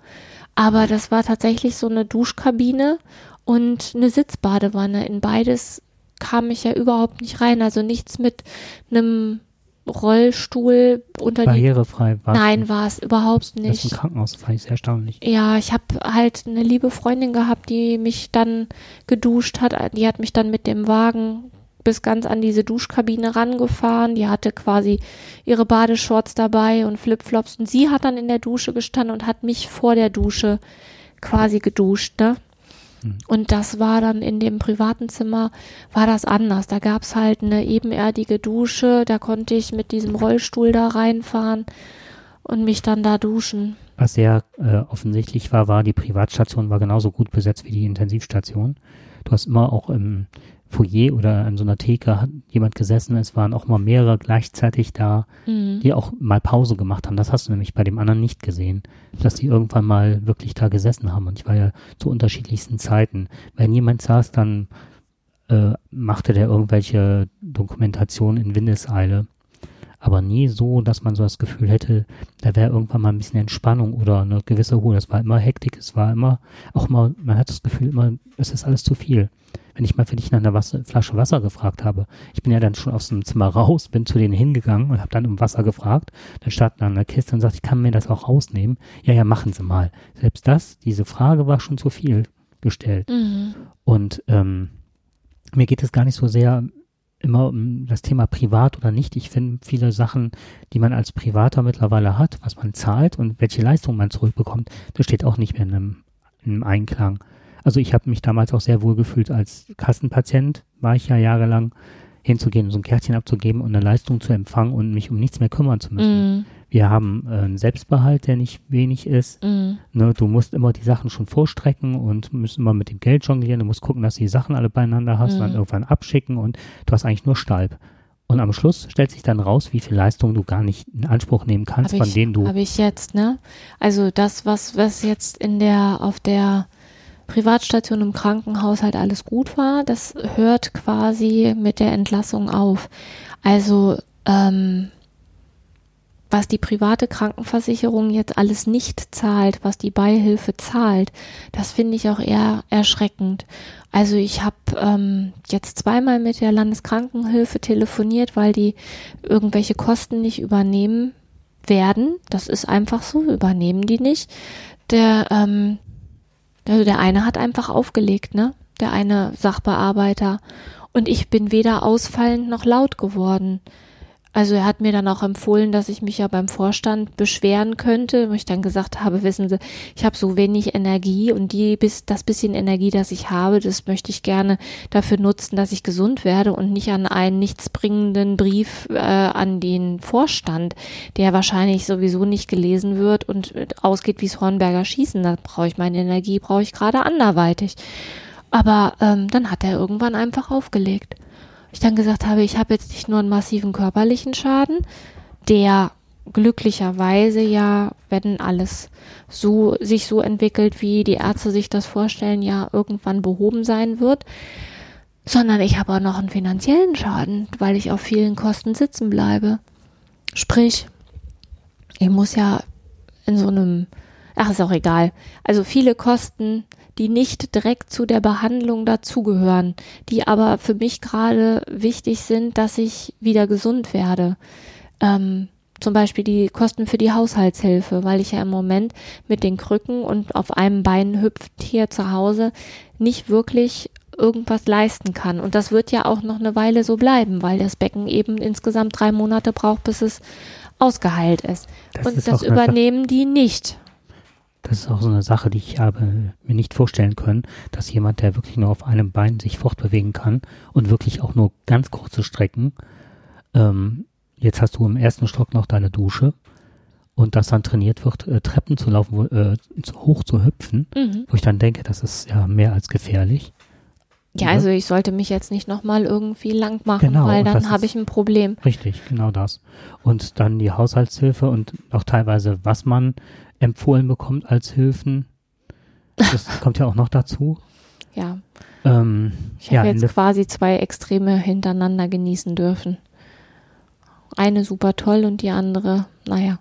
Aber das war tatsächlich so eine Duschkabine und eine Sitzbadewanne in beides kam ich ja überhaupt nicht rein. Also nichts mit einem Rollstuhl unter Barrierefrei war Nein, war es überhaupt nicht. Das ist ein Krankenhaus, fand ich sehr erstaunlich. Ja, ich habe halt eine liebe Freundin gehabt, die mich dann geduscht hat. Die hat mich dann mit dem Wagen bis ganz an diese Duschkabine rangefahren. Die hatte quasi ihre Badeshorts dabei und Flipflops. Und sie hat dann in der Dusche gestanden und hat mich vor der Dusche quasi geduscht, ne? Hm. Und das war dann in dem privaten Zimmer, war das anders. Da gab's halt eine ebenerdige Dusche, da konnte ich mit diesem Rollstuhl da reinfahren und mich dann da duschen. Was sehr äh, offensichtlich war, war, die Privatstation war genauso gut besetzt wie die Intensivstation. Du hast immer auch im Foyer oder an so einer Theke hat jemand gesessen, es waren auch mal mehrere gleichzeitig da, mhm. die auch mal Pause gemacht haben. Das hast du nämlich bei dem anderen nicht gesehen, dass die irgendwann mal wirklich da gesessen haben. Und ich war ja zu unterschiedlichsten Zeiten. Wenn jemand saß, dann äh, machte der irgendwelche Dokumentation in Windeseile. Aber nie so, dass man so das Gefühl hätte, da wäre irgendwann mal ein bisschen Entspannung oder eine gewisse Ruhe. Das war immer Hektik, es war immer, auch mal, man hat das Gefühl immer, es ist alles zu viel wenn ich mal für dich nach einer Wasser, Flasche Wasser gefragt habe. Ich bin ja dann schon aus dem Zimmer raus, bin zu denen hingegangen und habe dann um Wasser gefragt. Dann stand da eine Kiste und sagt, ich kann mir das auch rausnehmen. Ja, ja, machen Sie mal. Selbst das, diese Frage war schon zu viel gestellt. Mhm. Und ähm, mir geht es gar nicht so sehr immer um das Thema privat oder nicht. Ich finde viele Sachen, die man als Privater mittlerweile hat, was man zahlt und welche Leistung man zurückbekommt, das steht auch nicht mehr in einem, in einem Einklang. Also ich habe mich damals auch sehr wohl gefühlt als Kassenpatient, war ich ja jahrelang, hinzugehen, so ein Kärtchen abzugeben und eine Leistung zu empfangen und mich um nichts mehr kümmern zu müssen. Mm. Wir haben äh, einen Selbstbehalt, der nicht wenig ist. Mm. Ne, du musst immer die Sachen schon vorstrecken und musst immer mit dem Geld jonglieren. Du musst gucken, dass du die Sachen alle beieinander hast, mm. dann irgendwann abschicken und du hast eigentlich nur Stalb. Und am Schluss stellt sich dann raus, wie viel Leistung du gar nicht in Anspruch nehmen kannst, hab von ich, denen du. Habe ich jetzt, ne? Also das, was, was jetzt in der, auf der Privatstation im Krankenhaus halt alles gut war, das hört quasi mit der Entlassung auf. Also ähm, was die private Krankenversicherung jetzt alles nicht zahlt, was die Beihilfe zahlt, das finde ich auch eher erschreckend. Also ich habe ähm, jetzt zweimal mit der Landeskrankenhilfe telefoniert, weil die irgendwelche Kosten nicht übernehmen werden. Das ist einfach so, übernehmen die nicht. Der ähm, also der eine hat einfach aufgelegt, ne? Der eine Sachbearbeiter. Und ich bin weder ausfallend noch laut geworden. Also er hat mir dann auch empfohlen, dass ich mich ja beim Vorstand beschweren könnte, wo ich dann gesagt habe, wissen Sie, ich habe so wenig Energie und die bis das bisschen Energie, das ich habe, das möchte ich gerne dafür nutzen, dass ich gesund werde und nicht an einen nichtsbringenden Brief äh, an den Vorstand, der wahrscheinlich sowieso nicht gelesen wird und ausgeht wie Hornberger Schießen. Da brauche ich meine Energie, brauche ich gerade anderweitig. Aber ähm, dann hat er irgendwann einfach aufgelegt ich dann gesagt habe, ich habe jetzt nicht nur einen massiven körperlichen Schaden, der glücklicherweise ja, wenn alles so sich so entwickelt, wie die Ärzte sich das vorstellen, ja irgendwann behoben sein wird, sondern ich habe auch noch einen finanziellen Schaden, weil ich auf vielen Kosten sitzen bleibe. Sprich, ich muss ja in so einem, ach ist auch egal, also viele Kosten, die nicht direkt zu der Behandlung dazugehören, die aber für mich gerade wichtig sind, dass ich wieder gesund werde. Ähm, zum Beispiel die Kosten für die Haushaltshilfe, weil ich ja im Moment mit den Krücken und auf einem Bein hüpft hier zu Hause nicht wirklich irgendwas leisten kann. Und das wird ja auch noch eine Weile so bleiben, weil das Becken eben insgesamt drei Monate braucht, bis es ausgeheilt ist. Das und ist das übernehmen die nicht. Das ist auch so eine Sache, die ich habe mir nicht vorstellen können, dass jemand, der wirklich nur auf einem Bein sich fortbewegen kann und wirklich auch nur ganz kurze Strecken, ähm, jetzt hast du im ersten Stock noch deine Dusche und das dann trainiert wird, äh, Treppen zu laufen, wo, äh, hoch zu hüpfen, mhm. wo ich dann denke, das ist ja mehr als gefährlich. Ja, also ich sollte mich jetzt nicht nochmal irgendwie lang machen, genau, weil dann habe ich ein Problem. Richtig, genau das. Und dann die Haushaltshilfe und auch teilweise, was man empfohlen bekommt als Hilfen. Das kommt ja auch noch dazu. Ja. Ähm, ich habe ja, jetzt quasi zwei Extreme hintereinander genießen dürfen. Eine super toll und die andere, naja,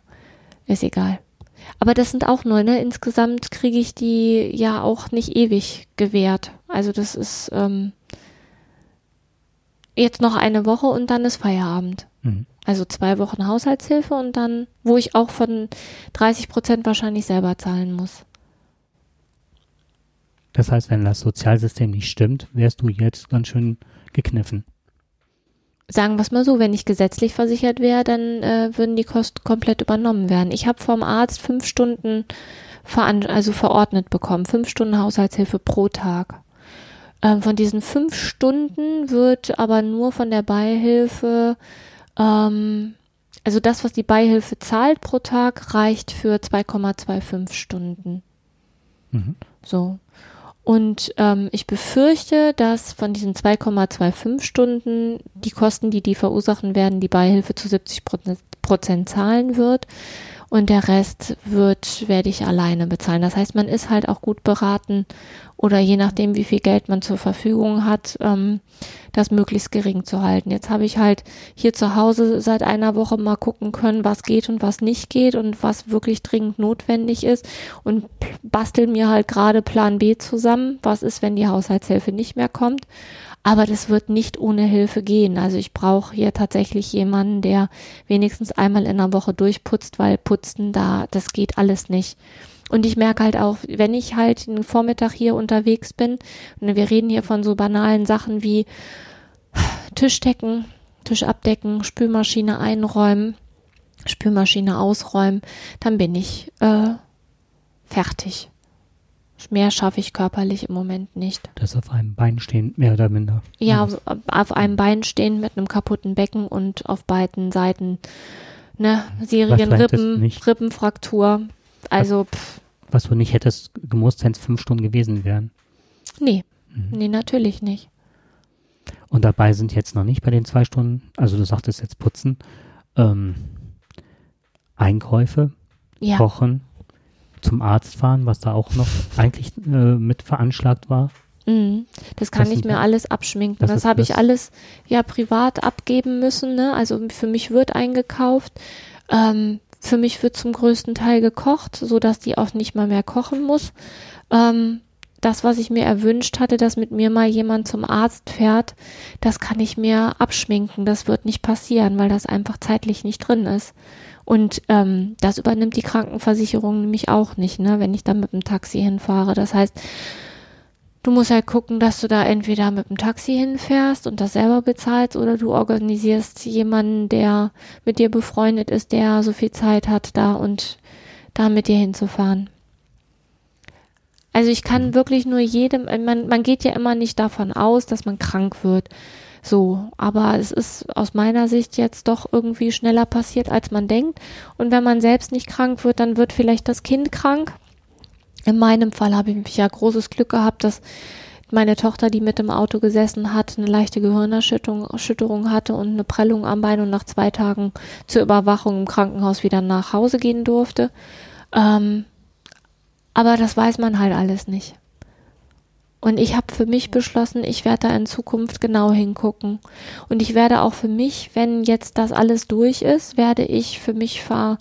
ist egal. Aber das sind auch nur, ne? Insgesamt kriege ich die ja auch nicht ewig gewährt. Also das ist, ähm, jetzt noch eine Woche und dann ist Feierabend. Mhm. Also zwei Wochen Haushaltshilfe und dann, wo ich auch von 30 Prozent wahrscheinlich selber zahlen muss. Das heißt, wenn das Sozialsystem nicht stimmt, wärst du jetzt ganz schön gekniffen. Sagen wir es mal so, wenn ich gesetzlich versichert wäre, dann äh, würden die Kosten komplett übernommen werden. Ich habe vom Arzt fünf Stunden also verordnet bekommen, fünf Stunden Haushaltshilfe pro Tag. Ähm, von diesen fünf Stunden wird aber nur von der Beihilfe, ähm, also das, was die Beihilfe zahlt pro Tag, reicht für 2,25 Stunden. Mhm. So. Und ähm, ich befürchte, dass von diesen 2,25 Stunden die Kosten, die die verursachen werden, die Beihilfe zu 70 Prozent zahlen wird. Und der Rest wird, werde ich alleine bezahlen. Das heißt, man ist halt auch gut beraten oder je nachdem, wie viel Geld man zur Verfügung hat, ähm, das möglichst gering zu halten. Jetzt habe ich halt hier zu Hause seit einer Woche mal gucken können, was geht und was nicht geht und was wirklich dringend notwendig ist und bastel mir halt gerade Plan B zusammen. Was ist, wenn die Haushaltshilfe nicht mehr kommt? Aber das wird nicht ohne Hilfe gehen. Also ich brauche hier tatsächlich jemanden, der wenigstens einmal in der Woche durchputzt, weil putzen da, das geht alles nicht. Und ich merke halt auch, wenn ich halt den Vormittag hier unterwegs bin, und wir reden hier von so banalen Sachen wie Tisch decken, Tisch abdecken, Spülmaschine einräumen, Spülmaschine ausräumen, dann bin ich äh, fertig. Mehr schaffe ich körperlich im Moment nicht. Das auf einem Bein stehen, mehr oder minder. Ja, auf, auf einem Bein stehen mit einem kaputten Becken und auf beiden Seiten ne, Serienrippen, nicht- Rippenfraktur. Also, pff, Was du nicht hättest gemusst, wenn es fünf Stunden gewesen wären. nee, Mhm. nee, natürlich nicht. Und dabei sind jetzt noch nicht bei den zwei Stunden, also du sagtest jetzt putzen, ähm, Einkäufe, Ja, kochen, zum Arzt fahren, was da auch noch eigentlich äh, mit veranschlagt war. mhm. das kann Das ich mir alles abschminken. das Das, habe ich alles ja privat abgeben müssen. Ne? Also für mich wird eingekauft. Ähm, für mich wird zum größten Teil gekocht, so dass die auch nicht mal mehr kochen muss. Ähm, das, was ich mir erwünscht hatte, dass mit mir mal jemand zum Arzt fährt, das kann ich mir abschminken. Das wird nicht passieren, weil das einfach zeitlich nicht drin ist. Und ähm, das übernimmt die Krankenversicherung nämlich auch nicht, ne, wenn ich da mit dem Taxi hinfahre. Das heißt, du musst halt gucken, dass du da entweder mit dem Taxi hinfährst und das selber bezahlst oder du organisierst jemanden, der mit dir befreundet ist, der so viel Zeit hat, da und da mit dir hinzufahren. Also ich kann wirklich nur jedem, man, man geht ja immer nicht davon aus, dass man krank wird. So, aber es ist aus meiner Sicht jetzt doch irgendwie schneller passiert, als man denkt. Und wenn man selbst nicht krank wird, dann wird vielleicht das Kind krank. In meinem Fall habe ich ja großes Glück gehabt, dass meine Tochter, die mit im Auto gesessen hat, eine leichte Gehirnerschütterung Erschütterung hatte und eine Prellung am Bein und nach zwei Tagen zur Überwachung im Krankenhaus wieder nach Hause gehen durfte. Ähm, aber das weiß man halt alles nicht. Und ich habe für mich beschlossen, ich werde da in Zukunft genau hingucken. Und ich werde auch für mich, wenn jetzt das alles durch ist, werde ich für mich ver,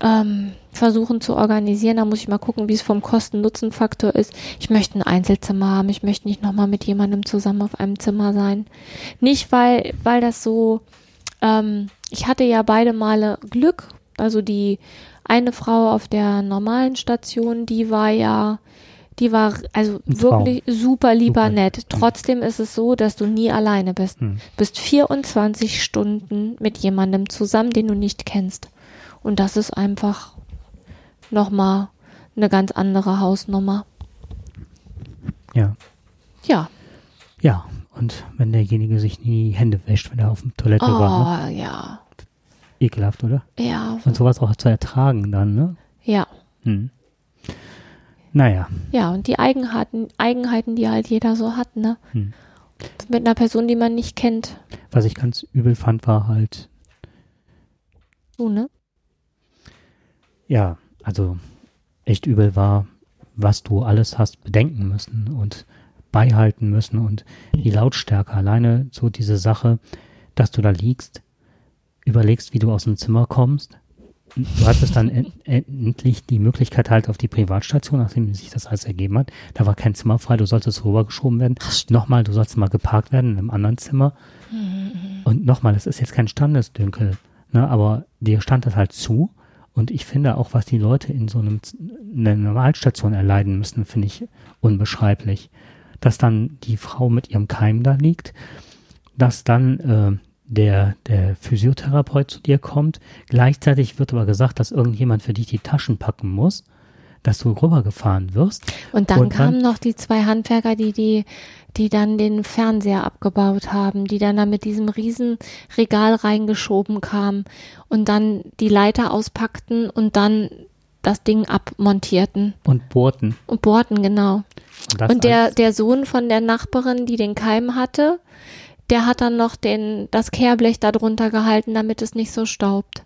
ähm, versuchen zu organisieren. Da muss ich mal gucken, wie es vom Kosten-Nutzen-Faktor ist. Ich möchte ein Einzelzimmer haben. Ich möchte nicht nochmal mit jemandem zusammen auf einem Zimmer sein. Nicht, weil, weil das so, ähm, ich hatte ja beide Male Glück. Also die eine Frau auf der normalen Station, die war ja, die war also wirklich super lieber Super. nett. Trotzdem ist es so, dass du nie alleine bist. Hm. Bist 24 Stunden mit jemandem zusammen, den du nicht kennst. Und das ist einfach nochmal eine ganz andere Hausnummer. Ja. Ja. Ja. Und wenn derjenige sich nie die Hände wäscht, wenn er auf der Toilette war, ne? Oh, ja. Ekelhaft, oder? Ja. Und sowas auch zu ertragen dann, ne? Ja. Hm. Naja. Ja, und die Eigenheiten, Eigenheiten, die halt jeder so hat, ne? Hm. Mit einer Person, die man nicht kennt. Was ich ganz übel fand, war halt, Du, ne? ja, also echt übel war, was du alles hast bedenken müssen und beihalten müssen und die Lautstärke. Alleine so diese Sache, dass du da liegst, überlegst, wie du aus dem Zimmer kommst du hattest dann en endlich die Möglichkeit halt auf die Privatstation, nachdem sich das alles ergeben hat. Da war kein Zimmer frei, du solltest rübergeschoben werden. Nochmal, du sollst mal geparkt werden in einem anderen Zimmer. Mhm. Und nochmal, das ist jetzt kein Standesdünkel, ne, aber dir stand das halt zu. Und ich finde auch, was die Leute in so einem, in einer Normalstation erleiden müssen, finde ich unbeschreiblich. Dass dann die Frau mit ihrem Keim da liegt, dass dann äh, der, der Physiotherapeut zu dir kommt. Gleichzeitig wird aber gesagt, dass irgendjemand für dich die Taschen packen muss, dass du rübergefahren wirst. Und dann Und dann- kamen noch die zwei Handwerker, die, die, die dann den Fernseher abgebaut haben, die dann da mit diesem riesen Regal reingeschoben kamen und dann die Leiter auspackten und dann das Ding abmontierten Und bohrten. und bohrten, genau. Und, Und der, der Sohn von der Nachbarin, die den Keim hatte, der hat dann noch den, das Kehrblech da drunter gehalten, damit es nicht so staubt.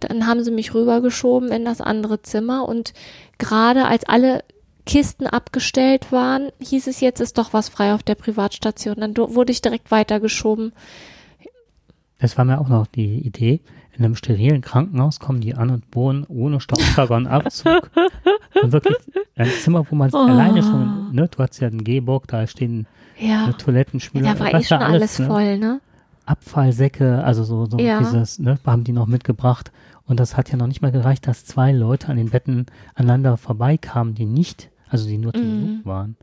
Dann haben sie mich rübergeschoben in das andere Zimmer und gerade als alle Kisten abgestellt waren, hieß es jetzt ist doch was frei auf der Privatstation. Dann wurde ich direkt weitergeschoben. Das war mir auch noch die Idee. In einem sterilen Krankenhaus kommen die an und bohren ohne Staubsauger und Abzug. und wirklich ein Zimmer, wo man Oh. alleine schon, ne, du hast ja einen Gehbock, da stehen Ja, Toilettenspüler. da war eh schon da alles ne? voll, ne? Abfallsäcke, also so, so Ja. dieses, ne, haben die noch mitgebracht. Und das hat ja noch nicht mal gereicht, dass zwei Leute an den Betten aneinander vorbeikamen, die nicht, also die nur zu Mhm. Besuch waren.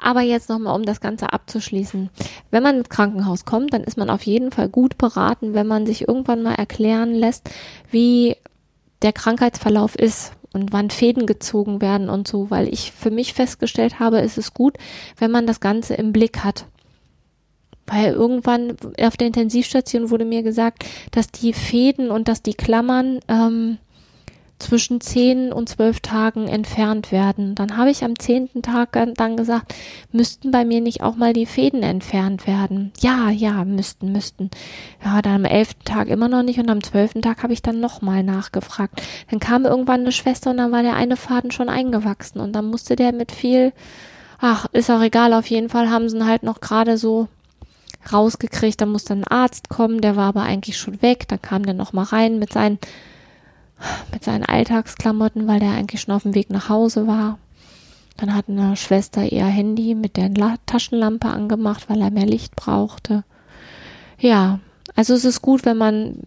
Aber jetzt nochmal, um das Ganze abzuschließen. Wenn man ins Krankenhaus kommt, dann ist man auf jeden Fall gut beraten, wenn man sich irgendwann mal erklären lässt, wie der Krankheitsverlauf ist und wann Fäden gezogen werden und so, weil ich für mich festgestellt habe, ist es gut, wenn man das Ganze im Blick hat. Weil irgendwann auf der Intensivstation wurde mir gesagt, dass die Fäden und dass die Klammern ähm, zwischen 10 und 12 Tagen entfernt werden. Dann habe ich am zehnten Tag dann- gesagt, müssten bei mir nicht auch mal die Fäden entfernt werden? Ja, ja, müssten, müssten. Ja, dann am elften Tag immer noch nicht und am zwölften Tag habe ich dann nochmal nachgefragt. Dann kam irgendwann eine Schwester und dann war der eine Faden schon eingewachsen und dann musste der mit viel, ach, ist auch egal, auf jeden Fall haben sie ihn halt noch gerade so rausgekriegt. Da musste ein Arzt kommen, der war aber eigentlich schon weg. Dann kam der noch mal rein mit seinen mit seinen Alltagsklamotten, weil der eigentlich schon auf dem Weg nach Hause war. Dann hat eine Schwester ihr Handy mit der La Taschenlampe angemacht, weil er mehr Licht brauchte. Ja, also es ist gut, wenn man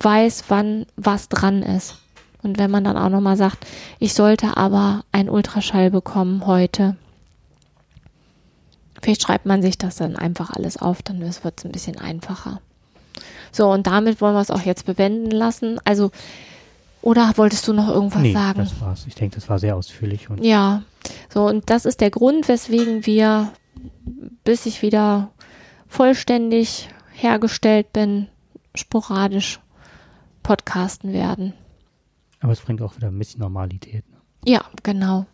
weiß, wann was dran ist. Und wenn man dann auch nochmal sagt, ich sollte aber einen Ultraschall bekommen heute. Vielleicht schreibt man sich das dann einfach alles auf, dann wird es ein bisschen einfacher. So, und damit wollen wir es auch jetzt bewenden lassen. Also, oder wolltest du noch irgendwas nee, sagen? das war's. Ich denke, das war sehr ausführlich und Ja, so und das ist der Grund, weswegen wir, bis ich wieder vollständig hergestellt bin, sporadisch podcasten werden. aber es bringt auch wieder ein bisschen Normalität. Ne? Ja, genau.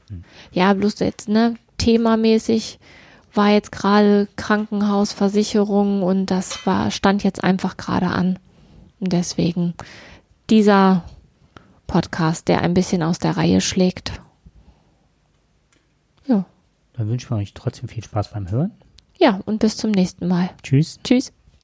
Ja, bloß jetzt, ne, themamäßig war jetzt gerade Krankenhausversicherung und das war, stand jetzt einfach gerade an. Und deswegen dieser Podcast, der ein bisschen aus der Reihe schlägt. Ja. Dann wünschen wir euch trotzdem viel Spaß beim Hören. Ja, und bis zum nächsten Mal. Tschüss. Tschüss.